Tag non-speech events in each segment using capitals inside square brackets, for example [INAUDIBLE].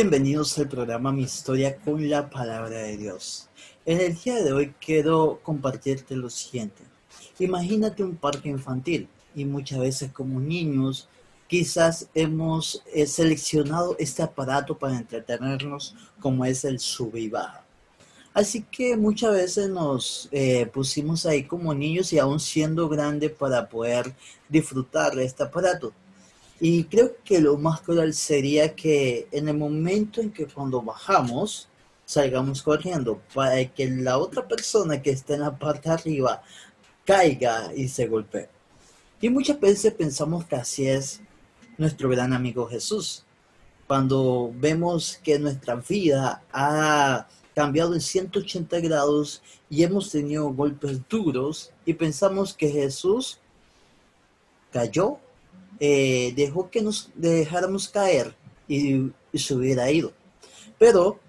Bienvenidos al programa Mi Historia con la Palabra de Dios. En el día de hoy quiero compartirte lo siguiente. Imagínate un parque infantil y muchas veces como niños quizás hemos eh, seleccionado este aparato para entretenernos como es el sube y baja. Así que muchas veces nos eh, pusimos ahí como niños y aún siendo grande para poder disfrutar de este aparato. Y creo que lo más cruel sería que en el momento en que cuando bajamos, salgamos corriendo para que la otra persona que está en la parte arriba caiga y se golpee. Y muchas veces pensamos que así es nuestro gran amigo Jesús. Cuando vemos que nuestra vida ha cambiado en 180 grados y hemos tenido golpes duros y pensamos que Jesús cayó, eh, dejó que nos dejáramos caer y, y se hubiera ido. Pero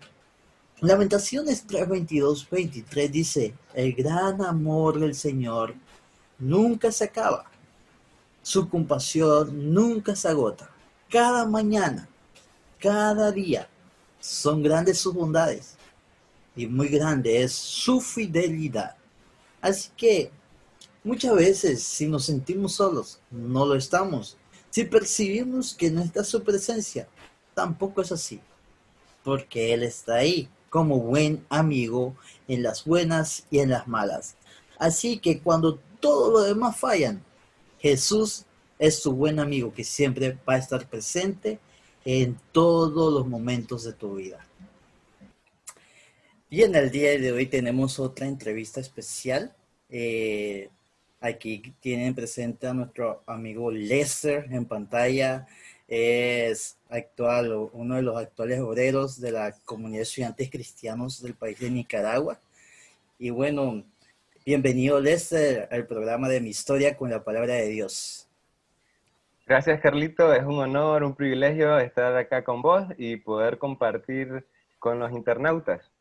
Lamentaciones 3, 22, 23 dice, el gran amor del Señor nunca se acaba. Su compasión nunca se agota. Cada mañana, cada día, son grandes sus bondades y muy grande es su fidelidad. Así que muchas veces si nos sentimos solos, no lo estamos. Si percibimos que no está su presencia, tampoco es así, porque Él está ahí como buen amigo en las buenas y en las malas. Así que cuando todo lo demás fallan, Jesús es tu buen amigo que siempre va a estar presente en todos los momentos de tu vida. Y en el día de hoy tenemos otra entrevista especial. Eh, aquí tienen presente a nuestro amigo Lester en pantalla es actual, uno de los actuales obreros de la comunidad de estudiantes cristianos del país de Nicaragua. Y bueno, bienvenido Lester al programa de Mi Historia con la Palabra de Dios. Gracias Carlito, es un honor, un privilegio estar acá con vos y poder compartir con los internautas.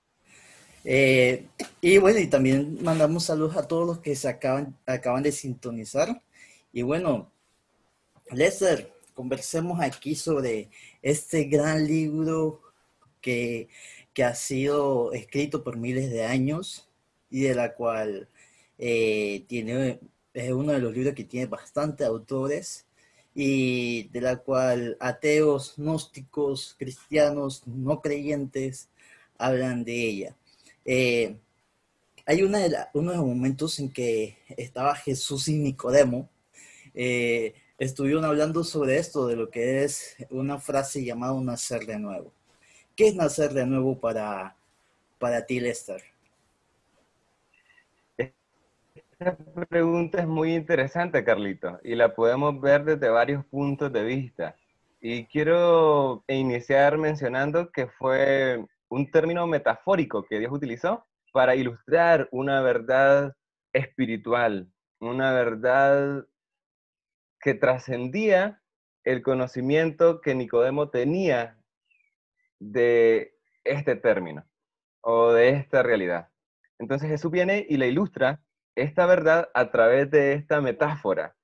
Eh, y bueno, y también mandamos saludos a todos los que se acaban, acaban de sintonizar. Y bueno, Lester, conversemos aquí sobre este gran libro que, ha sido escrito por miles de años y de la cual eh, tiene, es uno de los libros que tiene bastantes autores y de la cual ateos, gnósticos, cristianos, no creyentes hablan de ella. Eh, hay una de uno de los momentos en que estaba Jesús y Nicodemo, eh, estuvieron hablando sobre esto, de lo que es una frase llamada nacer de nuevo. ¿Qué es nacer de nuevo para, para ti, Lester? Esta pregunta es muy interesante, Carlito, y la podemos ver desde varios puntos de vista. Y quiero iniciar mencionando que fue un término metafórico que Dios utilizó para ilustrar una verdad espiritual, una verdad que trascendía el conocimiento que Nicodemo tenía de este término o de esta realidad. Entonces Jesús viene y le ilustra esta verdad a través de esta metáfora,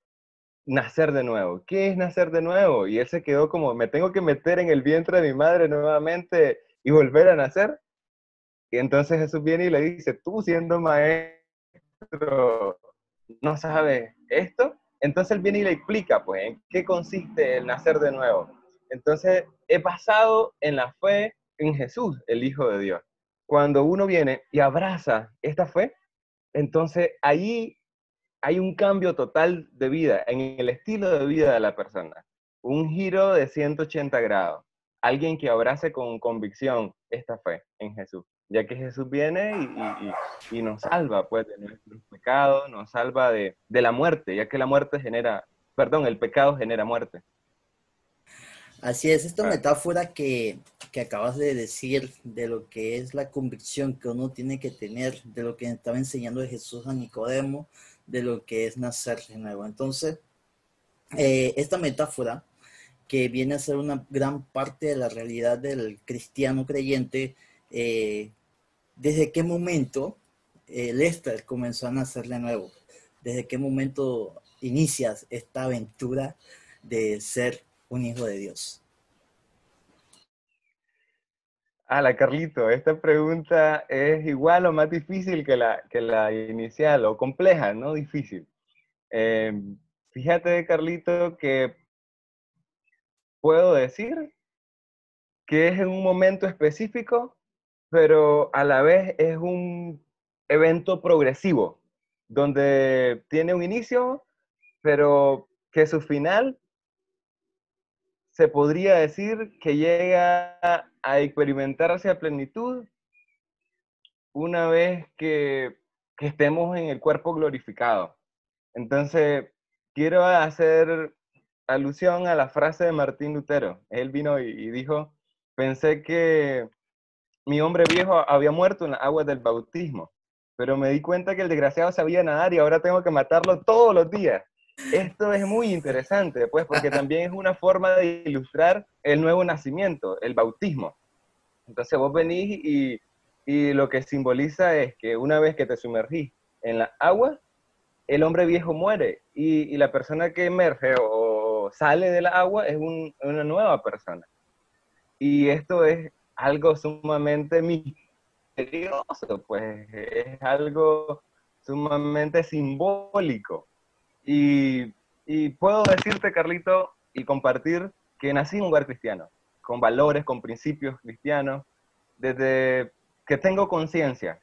nacer de nuevo. ¿Qué es nacer de nuevo? Y él se quedó como, me tengo que meter en el vientre de mi madre nuevamente y volver a nacer. Y entonces Jesús viene y le dice, tú siendo maestro, ¿no sabes esto? Entonces él viene y le explica, pues, en qué consiste el nacer de nuevo. Entonces, he basado en la fe en Jesús, el Hijo de Dios. Cuando uno viene y abraza esta fe, entonces ahí hay un cambio total de vida, en el estilo de vida de la persona. Un giro de 180 grados. Alguien que abrace con convicción esta fe en Jesús ya que Jesús viene y, nos salva pues de nuestros pecados, nos salva de, la muerte, ya que la muerte genera, perdón, el pecado genera muerte. Así es, esta metáfora que, acabas de decir de lo que es la convicción que uno tiene que tener, de lo que estaba enseñando Jesús a Nicodemo, de lo que es nacer de nuevo. Entonces, eh, esta metáfora que viene a ser una gran parte de la realidad del cristiano creyente, eh, ¿desde qué momento eh, Lester comenzó a nacer de nuevo? ¿Desde qué momento inicias esta aventura de ser un hijo de Dios? la Carlito, esta pregunta es igual o más difícil que la, que la inicial, o compleja, no difícil. Em, fíjate, Carlito, que puedo decir que es en un momento específico, pero a la vez es un evento progresivo, donde tiene un inicio, pero que su final se podría decir que llega a experimentarse a plenitud una vez que, estemos en el cuerpo glorificado. Entonces, quiero hacer alusión a la frase de Martín Lutero. Él vino y, dijo, pensé que mi hombre viejo había muerto en las aguas del bautismo, pero me di cuenta que el desgraciado sabía nadar y ahora tengo que matarlo todos los días. Esto es muy interesante, pues, porque también es una forma de ilustrar el nuevo nacimiento, el bautismo. Entonces vos venís y, y lo que simboliza es que una vez que te sumergís en la agua, el hombre viejo muere y, y la persona que emerge o, sale de la agua es una nueva persona. Y esto es algo sumamente misterioso, pues es algo sumamente simbólico. Y, puedo decirte, Carlito, y compartir que nací en un lugar cristiano, con valores, con principios cristianos, desde que tengo conciencia.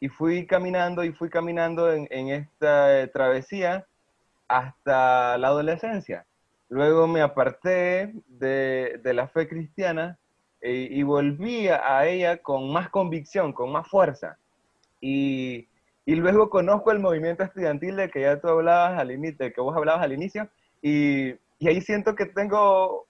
Y fui caminando y fui caminando en, esta travesía hasta la adolescencia. Luego me aparté de, la fe cristiana eh, y volví a ella con más convicción, con más fuerza. Y y luego conozco el movimiento estudiantil del que ya tú hablabas al inicio, que vos hablabas al inicio, y, y ahí siento que tengo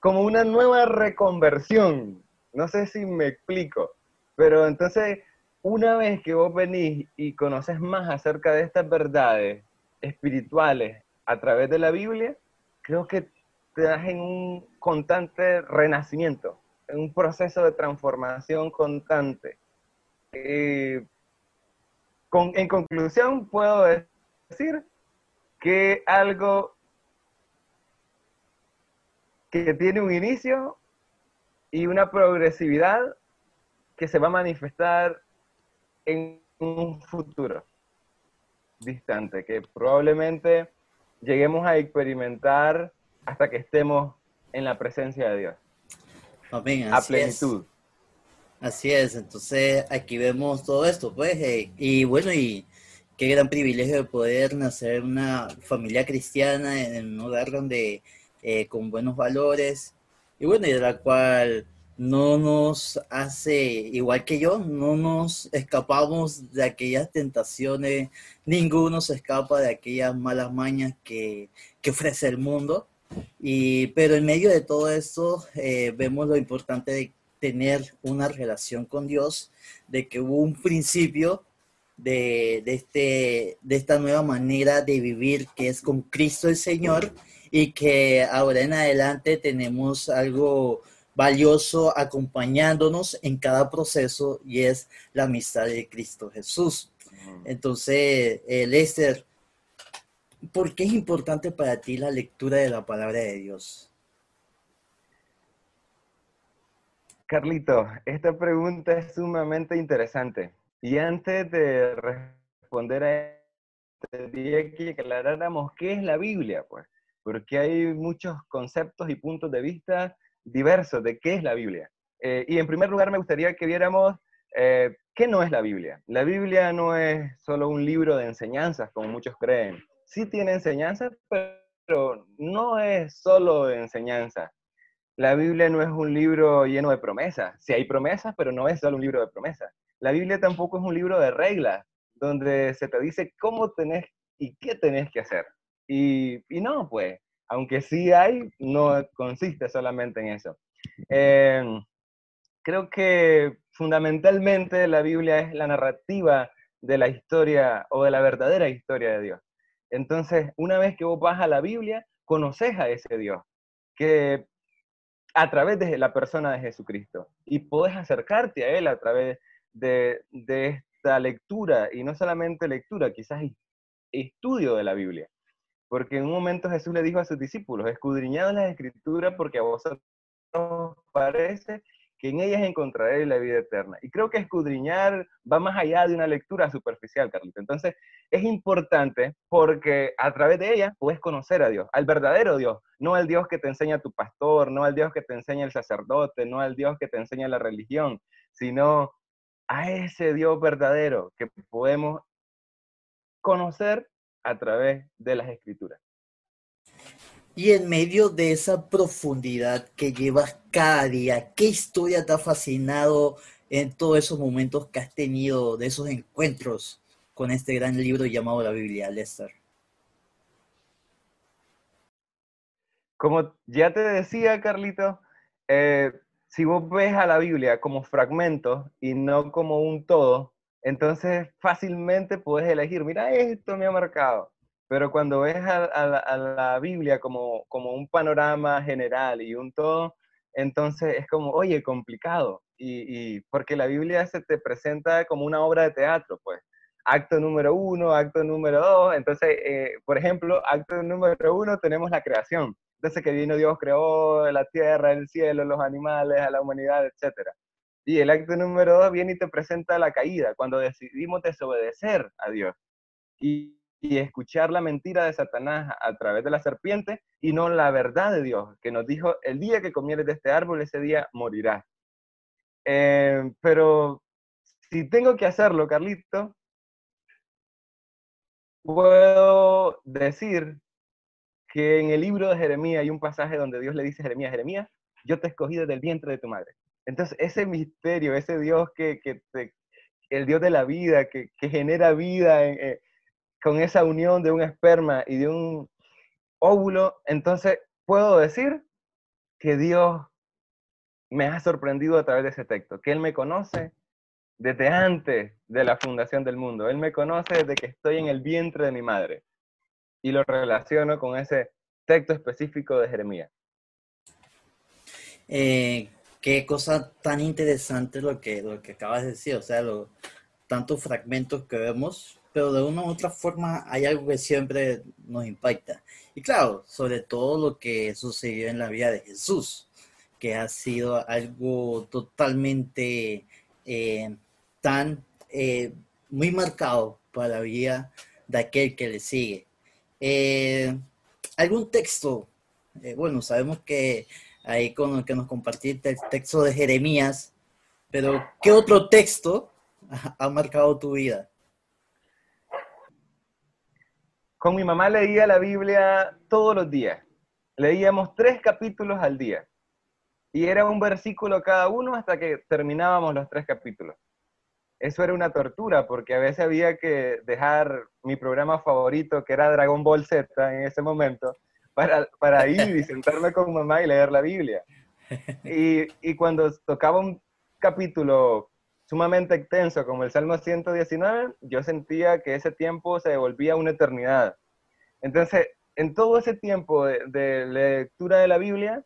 como una nueva reconversión. No sé si me explico, pero entonces una vez que vos venís y conoces más acerca de estas verdades espirituales a través de la Biblia, creo que das en un constante renacimiento, en un proceso de transformación constante. Eh, en conclusión, puedo decir que algo que tiene un inicio y una progresividad que se va a manifestar en un futuro distante, que probablemente lleguemos a experimentar hasta que estemos en la presencia de Dios. a plenitud. Así es, entonces aquí vemos todo esto, pues, eh, y bueno, y qué gran privilegio de poder nacer en una familia cristiana, en un hogar donde, eh, con buenos valores, y bueno, y de la cual no nos hace, igual que yo, no nos escapamos de aquellas tentaciones, ninguno se escapa de aquellas malas mañas que, que ofrece el mundo. Y, pero en medio de todo esto eh, vemos lo importante de tener una relación con Dios, de que hubo un principio de, este, de esta nueva manera de vivir que es con Cristo el Señor y que ahora en adelante tenemos algo valioso acompañándonos en cada proceso y es la amistad de Cristo Jesús. Entonces, eh, Lester, ¿por qué es importante para ti la lectura de la palabra de Dios? Carlito, esta pregunta es sumamente interesante. Y antes de responder a esto, diría que aclaráramos qué es la Biblia, pues, porque hay muchos conceptos y puntos de vista diversos de qué es la Biblia. Eh, y en primer lugar me gustaría que viéramos eh, qué no es la Biblia. La Biblia no es solo un libro de enseñanzas, como muchos creen. Sí tiene enseñanzas, pero no es solo de enseñanzas la Biblia no es un libro lleno de promesas. Sí hay promesas, pero no es solo un libro de promesas. La Biblia tampoco es un libro de reglas, donde se te dice cómo tenés y qué tenés que hacer. Y, no, pues, aunque sí hay, no consiste solamente en eso. Em, creo que fundamentalmente la Biblia es la narrativa de la historia o de la verdadera historia de Dios. Entonces, una vez que vos vas a la Biblia, conoces a ese Dios, que a través de la persona de Jesucristo. Y puedes acercarte a Él a través de, esta lectura, y no solamente lectura, quizás estudio de la Biblia. Porque en un momento Jesús le dijo a sus discípulos, escudriñad las escrituras porque a vosotros parece que en ellas encontraré la vida eterna. Y creo que escudriñar va más allá de una lectura superficial, Carlito. Entonces, es importante porque a través de ella puedes conocer a Dios, al verdadero Dios, no al Dios que te enseña tu pastor, no al Dios que te enseña el sacerdote, no al Dios que te enseña la religión, sino a ese Dios verdadero que podemos conocer a través de las escrituras. Y en medio de esa profundidad que llevas cada día, ¿qué historia te ha fascinado en todos esos momentos que has tenido, de esos encuentros con este gran libro llamado la Biblia, Lester? Como ya te decía, Carlito, eh, si vos ves a la Biblia como fragmentos y no como un todo, entonces fácilmente puedes elegir, mira, esto me ha marcado, pero cuando ves a, la, Biblia como, un panorama general y un todo, entonces es como, oye, complicado. Y, porque la Biblia se te presenta como una obra de teatro, pues. Acto número uno, acto número dos. Entonces, eh, por ejemplo, acto número uno tenemos la creación. Entonces que vino Dios, creó la tierra, el cielo, los animales, a la humanidad, etc. Y el acto número dos viene y te presenta la caída, cuando decidimos desobedecer a Dios. Y, y escuchar la mentira de Satanás a través de la serpiente y no la verdad de Dios, que nos dijo, el día que comieres de este árbol, ese día morirás. Eh, pero si tengo que hacerlo, Carlito, puedo decir que en el libro de Jeremías hay un pasaje donde Dios le dice a Jeremías, Jeremías, yo te escogí desde el vientre de tu madre. Entonces, ese misterio, ese Dios que, el Dios de la vida, que, genera vida eh, con esa unión de un esperma y de un óvulo, entonces puedo decir que Dios me ha sorprendido a través de ese texto, que Él me conoce desde antes de la fundación del mundo. Él me conoce desde que estoy en el vientre de mi madre. Y lo relaciono con ese texto específico de Jeremías. Eh, qué cosa tan interesante lo que, lo que acabas de decir, o sea, los tantos fragmentos que vemos pero de una u otra forma hay algo que siempre nos impacta. Y claro, sobre todo lo que sucedió en la vida de Jesús, que ha sido algo totalmente eh, tan eh, muy marcado para la vida de aquel que le sigue. Eh, ¿Algún texto? bueno, sabemos que ahí con el que nos compartiste el texto de Jeremías, pero ¿qué otro texto [LAUGHS] ha marcado tu vida? Con mi mamá leía la Biblia todos los días. Leíamos tres capítulos al día. Y era un versículo cada uno hasta que terminábamos los tres capítulos. Eso era una tortura porque a veces había que dejar mi programa favorito, que era Dragon Ball Z en ese momento, para, para ir y sentarme con mamá y leer la Biblia. Y, y cuando tocaba un capítulo sumamente extenso como el Salmo 119, yo sentía que ese tiempo se devolvía una eternidad. Entonces, en todo ese tiempo de, lectura de la Biblia,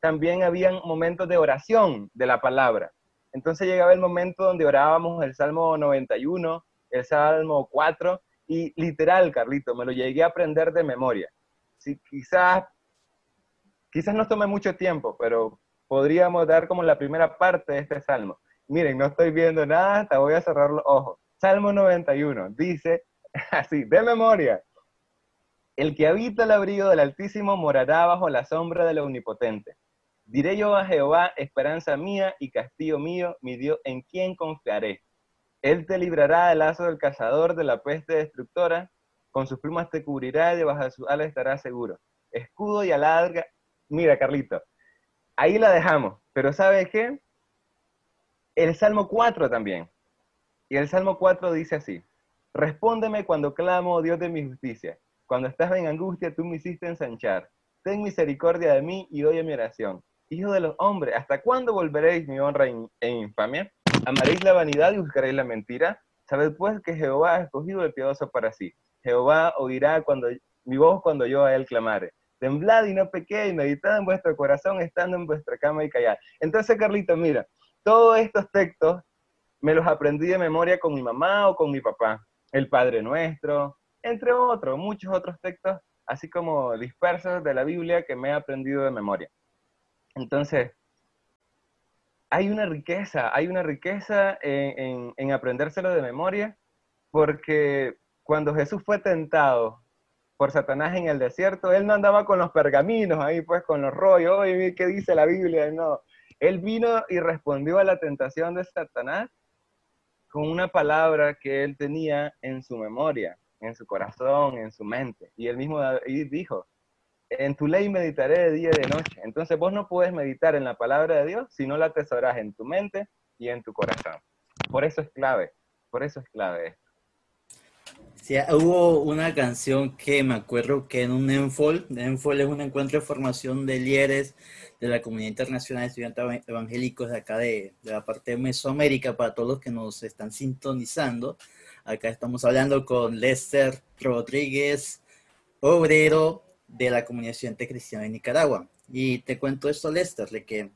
también habían momentos de oración de la palabra. Entonces llegaba el momento donde orábamos el Salmo 91, el Salmo 4, y literal, Carlito, me lo llegué a aprender de memoria. Sí, quizás, quizás nos tome mucho tiempo, pero podríamos dar como la primera parte de este salmo. Miren, no estoy viendo nada, hasta voy a cerrar los ojos. Salmo 91 dice [LAUGHS] así, de memoria. El que habita el abrigo del Altísimo morará bajo la sombra del Omnipotente. Diré yo a Jehová, esperanza mía y castillo mío, mi Dios, en quien confiaré. Él te librará del lazo del cazador, de la peste destructora, con sus plumas te cubrirá y debajo de sus alas estarás seguro. Escudo y alarga. Mira, Carlito, ahí la dejamos, pero ¿sabes qué? El Salmo 4 también. Y el Salmo 4 dice así, respóndeme cuando clamo, oh Dios de mi justicia. Cuando estás en angustia, tú me hiciste ensanchar. Ten misericordia de mí y oye mi oración. Hijo de los hombres, ¿hasta cuándo volveréis mi honra e infamia? ¿Amaréis la vanidad y buscaréis la mentira? Sabed pues que Jehová ha escogido el piadoso para sí. Jehová oirá cuando, mi voz cuando yo a él clamare. Temblad y no pequéis, meditad en vuestro corazón estando en vuestra cama y callad. Entonces, Carlito, mira, todos estos textos me los aprendí de memoria con mi mamá o con mi papá. El Padre Nuestro, entre otros, muchos otros textos, así como dispersos de la Biblia que me he aprendido de memoria. Entonces, hay una riqueza, hay una riqueza en, en, aprendérselo de memoria, porque cuando Jesús fue tentado por Satanás en el desierto, él no andaba con los pergaminos ahí, pues con los rollos, oye, ¿qué dice la Biblia? No, él vino y respondió a la tentación de Satanás con una palabra que él tenía en su memoria, en su corazón, en su mente. Y él mismo dijo, en tu ley meditaré de día y de noche. Entonces vos no puedes meditar en la palabra de Dios si no la atesoras en tu mente y en tu corazón. Por eso es clave, por eso es clave. Sí, hubo una canción que me acuerdo que en un ENFOL, ENFOL es un encuentro de formación de líderes de la Comunidad Internacional de Estudiantes Evangélicos de acá de, de la parte de Mesoamérica, para todos los que nos están sintonizando. Acá estamos hablando con Lester Rodríguez, obrero de la comunidad estudiante cristiana de Nicaragua. Y te cuento esto, Lester, de que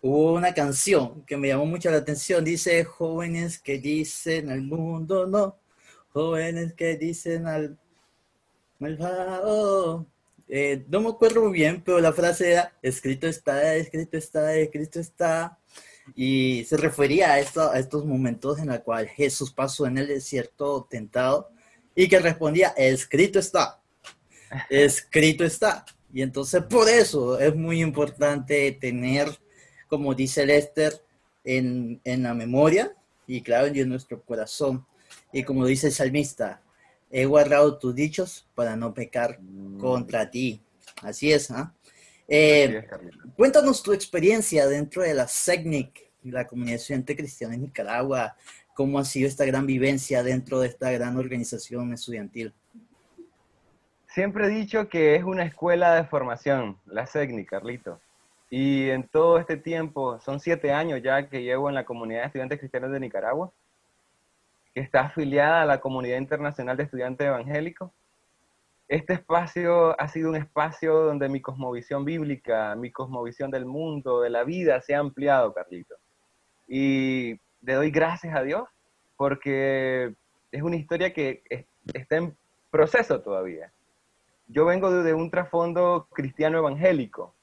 hubo una canción que me llamó mucho la atención. Dice, jóvenes que dicen al mundo no, jóvenes que dicen al malvado. Eh, no me acuerdo muy bien, pero la frase era, escrito está, escrito está, escrito está. Y se refería a, esto, a estos momentos en los cuales Jesús pasó en el desierto tentado y que respondía, escrito está escrito está. Y entonces por eso es muy importante tener, como dice Lester, en, en la memoria y claro, en nuestro corazón. Y como dice el salmista, he guardado tus dichos para no pecar contra ti. Así es, ¿ah? eh, cuéntanos tu experiencia dentro de la SECNIC, la comunidad estudiante cristiana en Nicaragua. ¿Cómo ha sido esta gran vivencia dentro de esta gran organización estudiantil? Siempre he dicho que es una escuela de formación, la SECNI, Carlito. Y en todo este tiempo, son siete años ya que llevo en la comunidad de estudiantes cristianos de Nicaragua, que está afiliada a la comunidad internacional de estudiantes evangélicos. Este espacio ha sido un espacio donde mi cosmovisión bíblica, mi cosmovisión del mundo, de la vida, se ha ampliado, Carlito. Y le doy gracias a Dios porque es una historia que está en proceso todavía yo vengo de un trasfondo cristiano evangélico,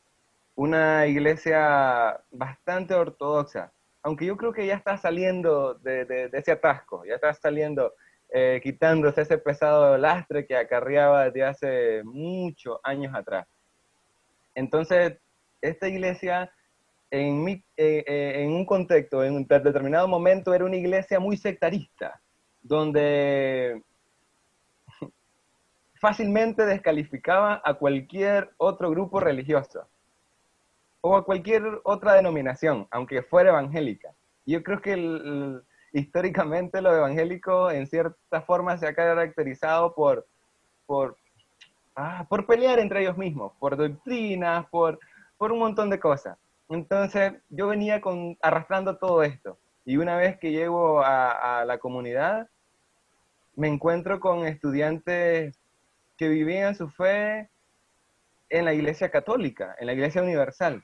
una iglesia bastante ortodoxa, aunque yo creo que ya está saliendo de, ese atasco, ya está saliendo, eh, quitándose ese pesado lastre que acarreaba desde hace muchos años atrás. Entonces, esta iglesia, eh, eh, en un contexto, en un determinado momento, era una iglesia muy sectarista, donde fácilmente descalificaba a cualquier otro grupo religioso o a cualquier otra denominación, aunque fuera evangélica. Yo creo que históricamente lo evangélico en cierta forma se ha caracterizado por, por, ah, por pelear entre ellos mismos, por doctrinas, por, por un montón de cosas. Entonces yo venía con, arrastrando todo esto. Y una vez que llego a la comunidad, me encuentro con estudiantes que vivían su fe en la iglesia católica, en la iglesia universal.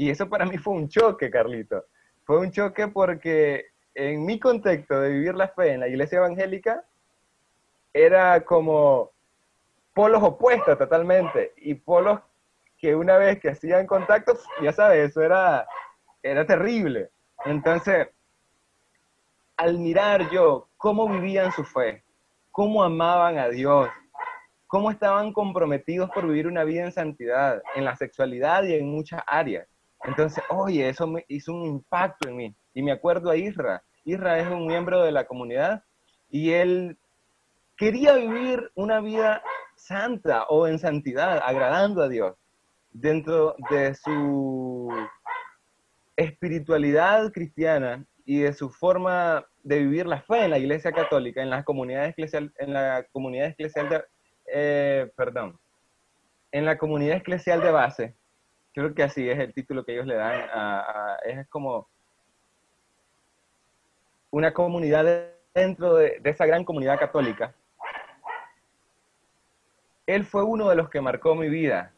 Y eso para mí fue un choque, Carlito. Fue un choque porque en mi contexto de vivir la fe en la iglesia evangélica, era como polos opuestos totalmente. Y polos que una vez que hacían contacto, ya sabes, eso era, era terrible. Entonces, al mirar yo cómo vivían su fe, cómo amaban a Dios, cómo estaban comprometidos por vivir una vida en santidad, en la sexualidad y en muchas áreas. Entonces, oye, eso me hizo un impacto en mí. Y me acuerdo a Isra. Isra es un miembro de la comunidad y él quería vivir una vida santa o en santidad, agradando a Dios, dentro de su espiritualidad cristiana y de su forma de vivir la fe en la iglesia católica, en la comunidad eclesial, en la comunidad eclesial de, eh, perdón, en la comunidad eclesial de base, creo que así es el título que ellos le dan, a, es como una comunidad dentro de, esa gran comunidad católica. Él fue uno de los que marcó mi vida,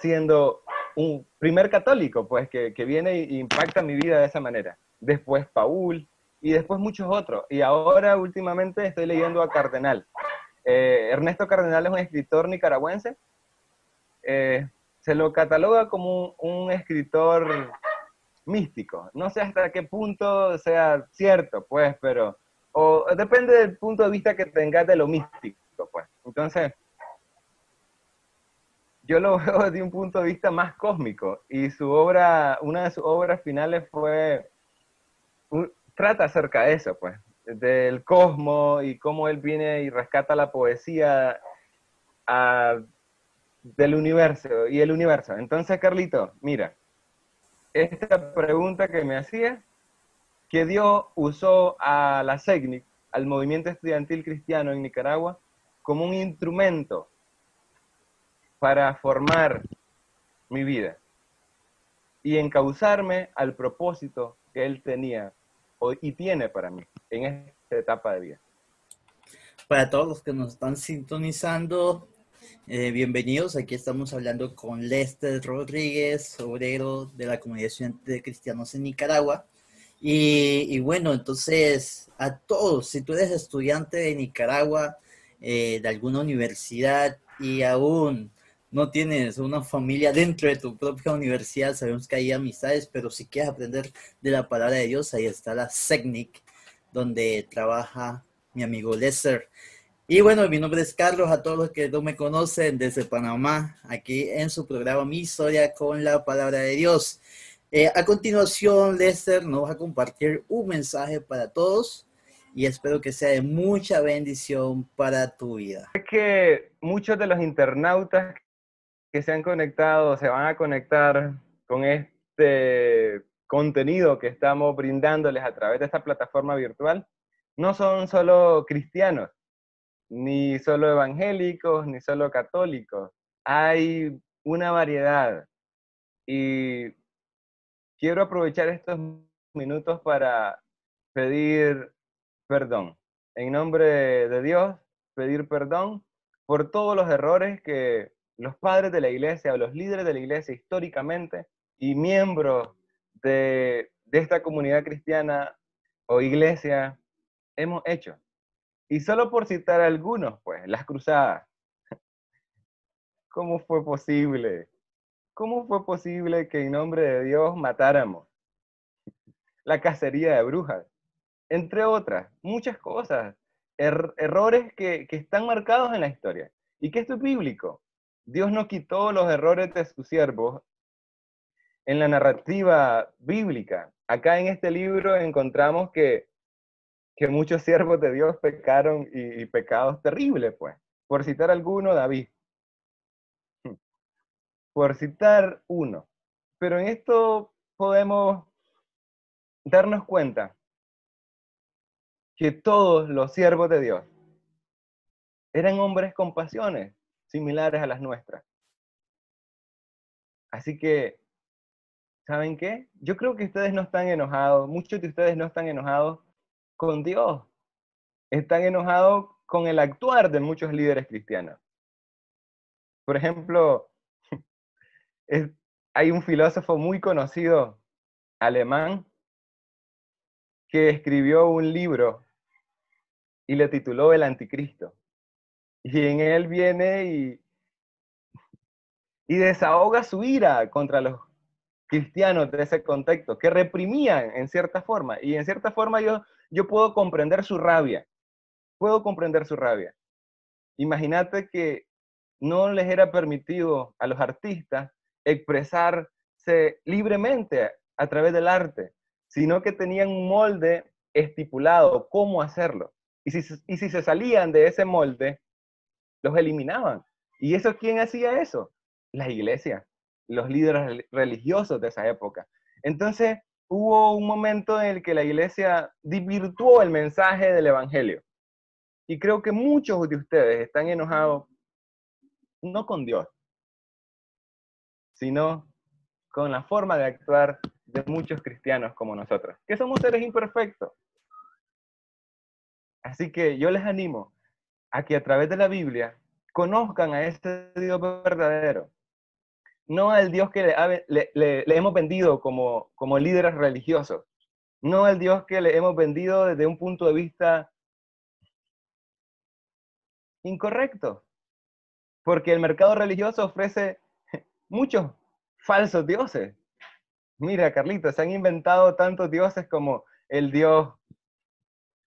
siendo un primer católico, pues, que, que viene e impacta mi vida de esa manera. Después Paul y después muchos otros. Y ahora últimamente estoy leyendo a Cardenal. Eh, Ernesto Cardenal es un escritor nicaragüense. Eh, se lo cataloga como un, escritor místico. No sé hasta qué punto sea cierto, pues, pero, depende del punto de vista que tengas de lo místico, pues. Entonces, yo lo [LAUGHS] veo desde un punto de vista más cósmico y su obra, una de sus obras finales fue, trata acerca de eso, pues, del cosmos y cómo él viene y rescata la poesía del universo y el universo. Entonces, Carlito, mira, esta pregunta que me hacía, que Dios usó a la SECNIC, al movimiento estudiantil cristiano en Nicaragua, como un instrumento para formar mi vida y encauzarme al propósito que Él tenía y tiene para mí en esta etapa de vida. Para todos los que nos están sintonizando, eh, bienvenidos. Aquí estamos hablando con Lester Rodríguez, obrero de la comunidad estudiante de cristianos en Nicaragua. Y, bueno, entonces a todos, si tú eres estudiante de Nicaragua, eh, de alguna universidad y aún no tienes una familia dentro de tu propia universidad, sabemos que hay amistades, pero si quieres aprender de la palabra de Dios, ahí está la SECNIC, donde trabaja mi amigo Lester. Y bueno, mi nombre es Carlos, a todos los que no me conocen desde Panamá, aquí en su programa Mi Historia con la Palabra de Dios. Eh, a continuación, Lester nos va a compartir un mensaje para todos y espero que sea de mucha bendición para tu vida. Es que muchos de los internautas que se han conectado, se van a conectar con este contenido que estamos brindándoles a través de esta plataforma virtual, no son solo cristianos, ni solo evangélicos, ni solo católicos. Hay una variedad. Y quiero aprovechar estos minutos para pedir perdón. En nombre de Dios, pedir perdón por todos los errores que los padres de la iglesia o los líderes de la iglesia históricamente y miembros de, esta comunidad cristiana o iglesia hemos hecho. Y solo por citar algunos, pues, las cruzadas. [LAUGHS] ¿Cómo fue posible? ¿Cómo fue posible que en nombre de Dios matáramos? [LAUGHS] La cacería de brujas, entre otras, muchas cosas, er, errores que, que están marcados en la historia. Y que esto es bíblico. Dios no quitó los errores de sus siervos en la narrativa bíblica. Acá en este libro encontramos que, que muchos siervos de Dios pecaron y, pecados terribles, pues. Por citar alguno, David. Por citar uno. Pero en esto podemos darnos cuenta que todos los siervos de Dios eran hombres con pasiones, similares a las nuestras. Así que, ¿saben qué? Yo creo que ustedes no están enojados, muchos de ustedes no están enojados con Dios, están enojados con el actuar de muchos líderes cristianos. Por ejemplo, [LAUGHS] hay un filósofo muy conocido alemán que escribió un libro y le tituló El Anticristo. Y en él viene y, y desahoga su ira contra los cristianos de ese contexto, que reprimían en cierta forma. Y en cierta forma yo, yo puedo comprender su rabia. Puedo comprender su rabia. Imagínate que no les era permitido a los artistas expresarse libremente a través del arte, sino que tenían un molde estipulado, cómo hacerlo. Y si, y si se salían de ese molde, los eliminaban. ¿Y eso quién hacía eso? La iglesia, los líderes religiosos de esa época. Entonces hubo un momento en el que la iglesia divirtuó el mensaje del Evangelio. Y creo que muchos de ustedes están enojados no con Dios, sino con la forma de actuar de muchos cristianos como nosotros, que somos seres imperfectos. Así que yo les animo a que a través de la Biblia conozcan a este Dios verdadero. No al Dios que le, hemos vendido como, como líderes religiosos. No al Dios que le hemos vendido desde un punto de vista incorrecto. Porque el mercado religioso ofrece muchos falsos dioses. Mira, Carlitos, se han inventado tantos dioses como el dios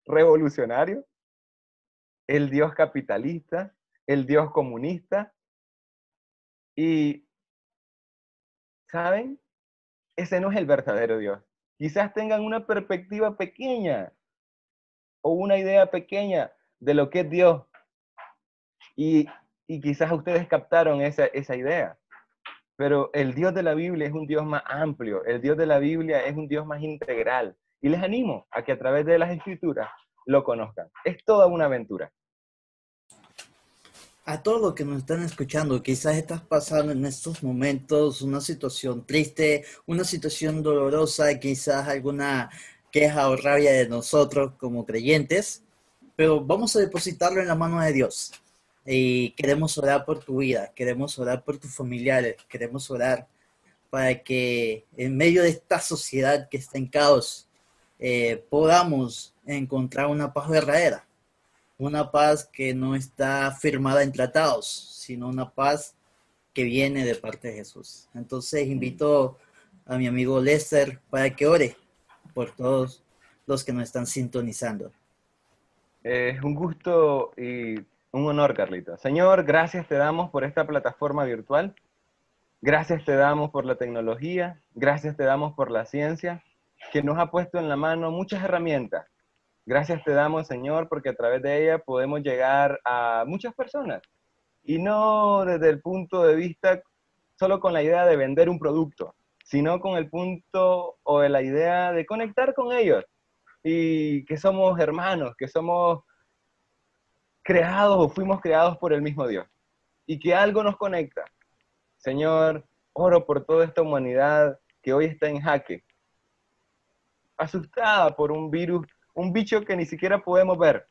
revolucionario, el dios capitalista, el dios comunista. Y, ¿saben? Ese no es el verdadero Dios. Quizás tengan una perspectiva pequeña o una idea pequeña de lo que es Dios. Y, quizás ustedes captaron esa, esa idea. Pero el Dios de la Biblia es un Dios más amplio, el Dios de la Biblia es un Dios más integral. Y les animo a que a través de las escrituras lo conozcan. Es toda una aventura. A todos los que nos están escuchando, quizás estás pasando en estos momentos una situación triste, una situación dolorosa, quizás alguna queja o rabia de nosotros como creyentes, pero vamos a depositarlo en la mano de Dios. Y queremos orar por tu vida, queremos orar por tus familiares, queremos orar para que en medio de esta sociedad que está en caos, eh, podamos encontrar una paz verdadera, una paz que no está firmada en tratados, sino una paz que viene de parte de Jesús. Entonces invito a mi amigo Lester para que ore por todos los que nos están sintonizando. Es un gusto y un honor, Carlito. Señor, gracias te damos por esta plataforma virtual. Gracias te damos por la tecnología. Gracias te damos por la ciencia que nos ha puesto en la mano muchas herramientas. Gracias te damos, Señor, porque a través de ella podemos llegar a muchas personas. Y no desde el punto de vista solo con la idea de vender un producto, sino con el punto o de la idea de conectar con ellos. Y que somos hermanos, que somos creados o fuimos creados por el mismo Dios. Y que algo nos conecta. Señor, oro por toda esta humanidad que hoy está en jaque, asustada por un virus, un bicho que ni siquiera podemos ver.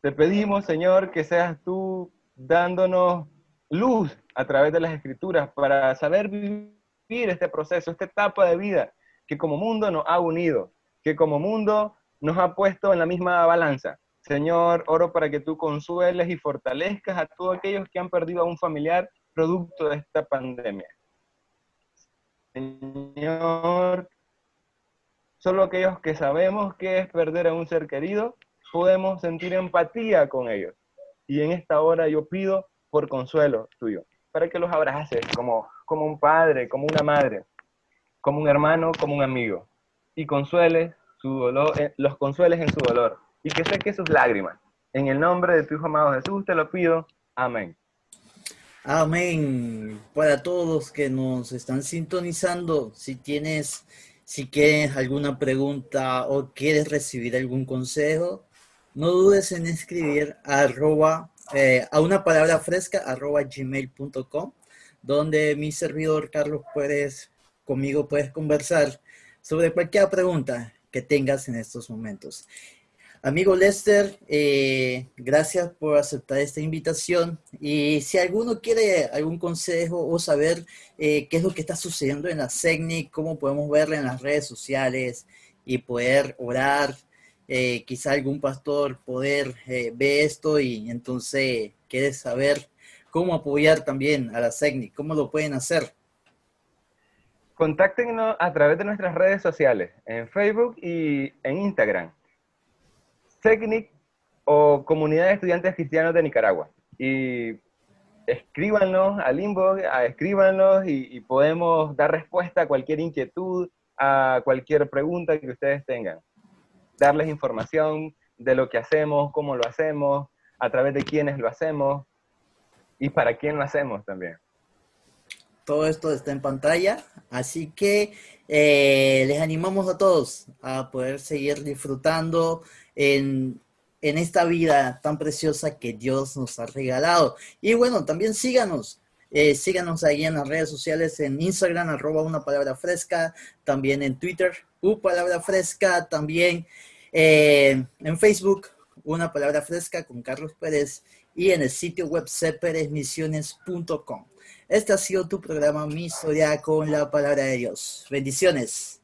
Te pedimos, Señor, que seas tú dándonos luz a través de las escrituras para saber vivir este proceso, esta etapa de vida que como mundo nos ha unido, que como mundo nos ha puesto en la misma balanza. Señor, oro para que tú consueles y fortalezcas a todos aquellos que han perdido a un familiar producto de esta pandemia. Señor, Solo aquellos que sabemos que es perder a un ser querido, podemos sentir empatía con ellos. Y en esta hora yo pido por consuelo tuyo, para que los abraces como, como un padre, como una madre, como un hermano, como un amigo. Y consueles su dolor, eh, los consueles en su dolor. Y que seque sus lágrimas. En el nombre de tu Hijo amado Jesús te lo pido. Amén. Amén. Para todos que nos están sintonizando, si tienes si quieres alguna pregunta o quieres recibir algún consejo, no dudes en escribir arroba, eh, a una palabra fresca arroba gmail.com, donde mi servidor Carlos puedes, conmigo puedes conversar sobre cualquier pregunta que tengas en estos momentos. Amigo Lester, eh, gracias por aceptar esta invitación. Y si alguno quiere algún consejo o saber eh, qué es lo que está sucediendo en la CECNIC, cómo podemos verla en las redes sociales y poder orar, eh, quizá algún pastor poder ver esto y entonces quiere saber cómo apoyar también a la CECNIC, cómo lo pueden hacer. Contáctenos a través de nuestras redes sociales, en Facebook y en Instagram SECNIC o Comunidad de Estudiantes Cristianos de Nicaragua. Y escríbanos al inbox, escríbanos y, y, podemos dar respuesta a cualquier inquietud, a cualquier pregunta que ustedes tengan. Darles información de lo que hacemos, cómo lo hacemos, a través de quiénes lo hacemos y para quién lo hacemos también. Todo esto está en pantalla, así que eh, les animamos a todos a poder seguir disfrutando en, esta vida tan preciosa que Dios nos ha regalado. Y bueno, también síganos. Eh, síganos ahí en las redes sociales, en Instagram, arroba una palabra fresca, también en Twitter, u palabra fresca, también eh, en Facebook, una palabra fresca con Carlos Pérez y en el sitio web cperezmisiones.com. Este ha sido tu programa Mi con la Palabra de Dios. Bendiciones.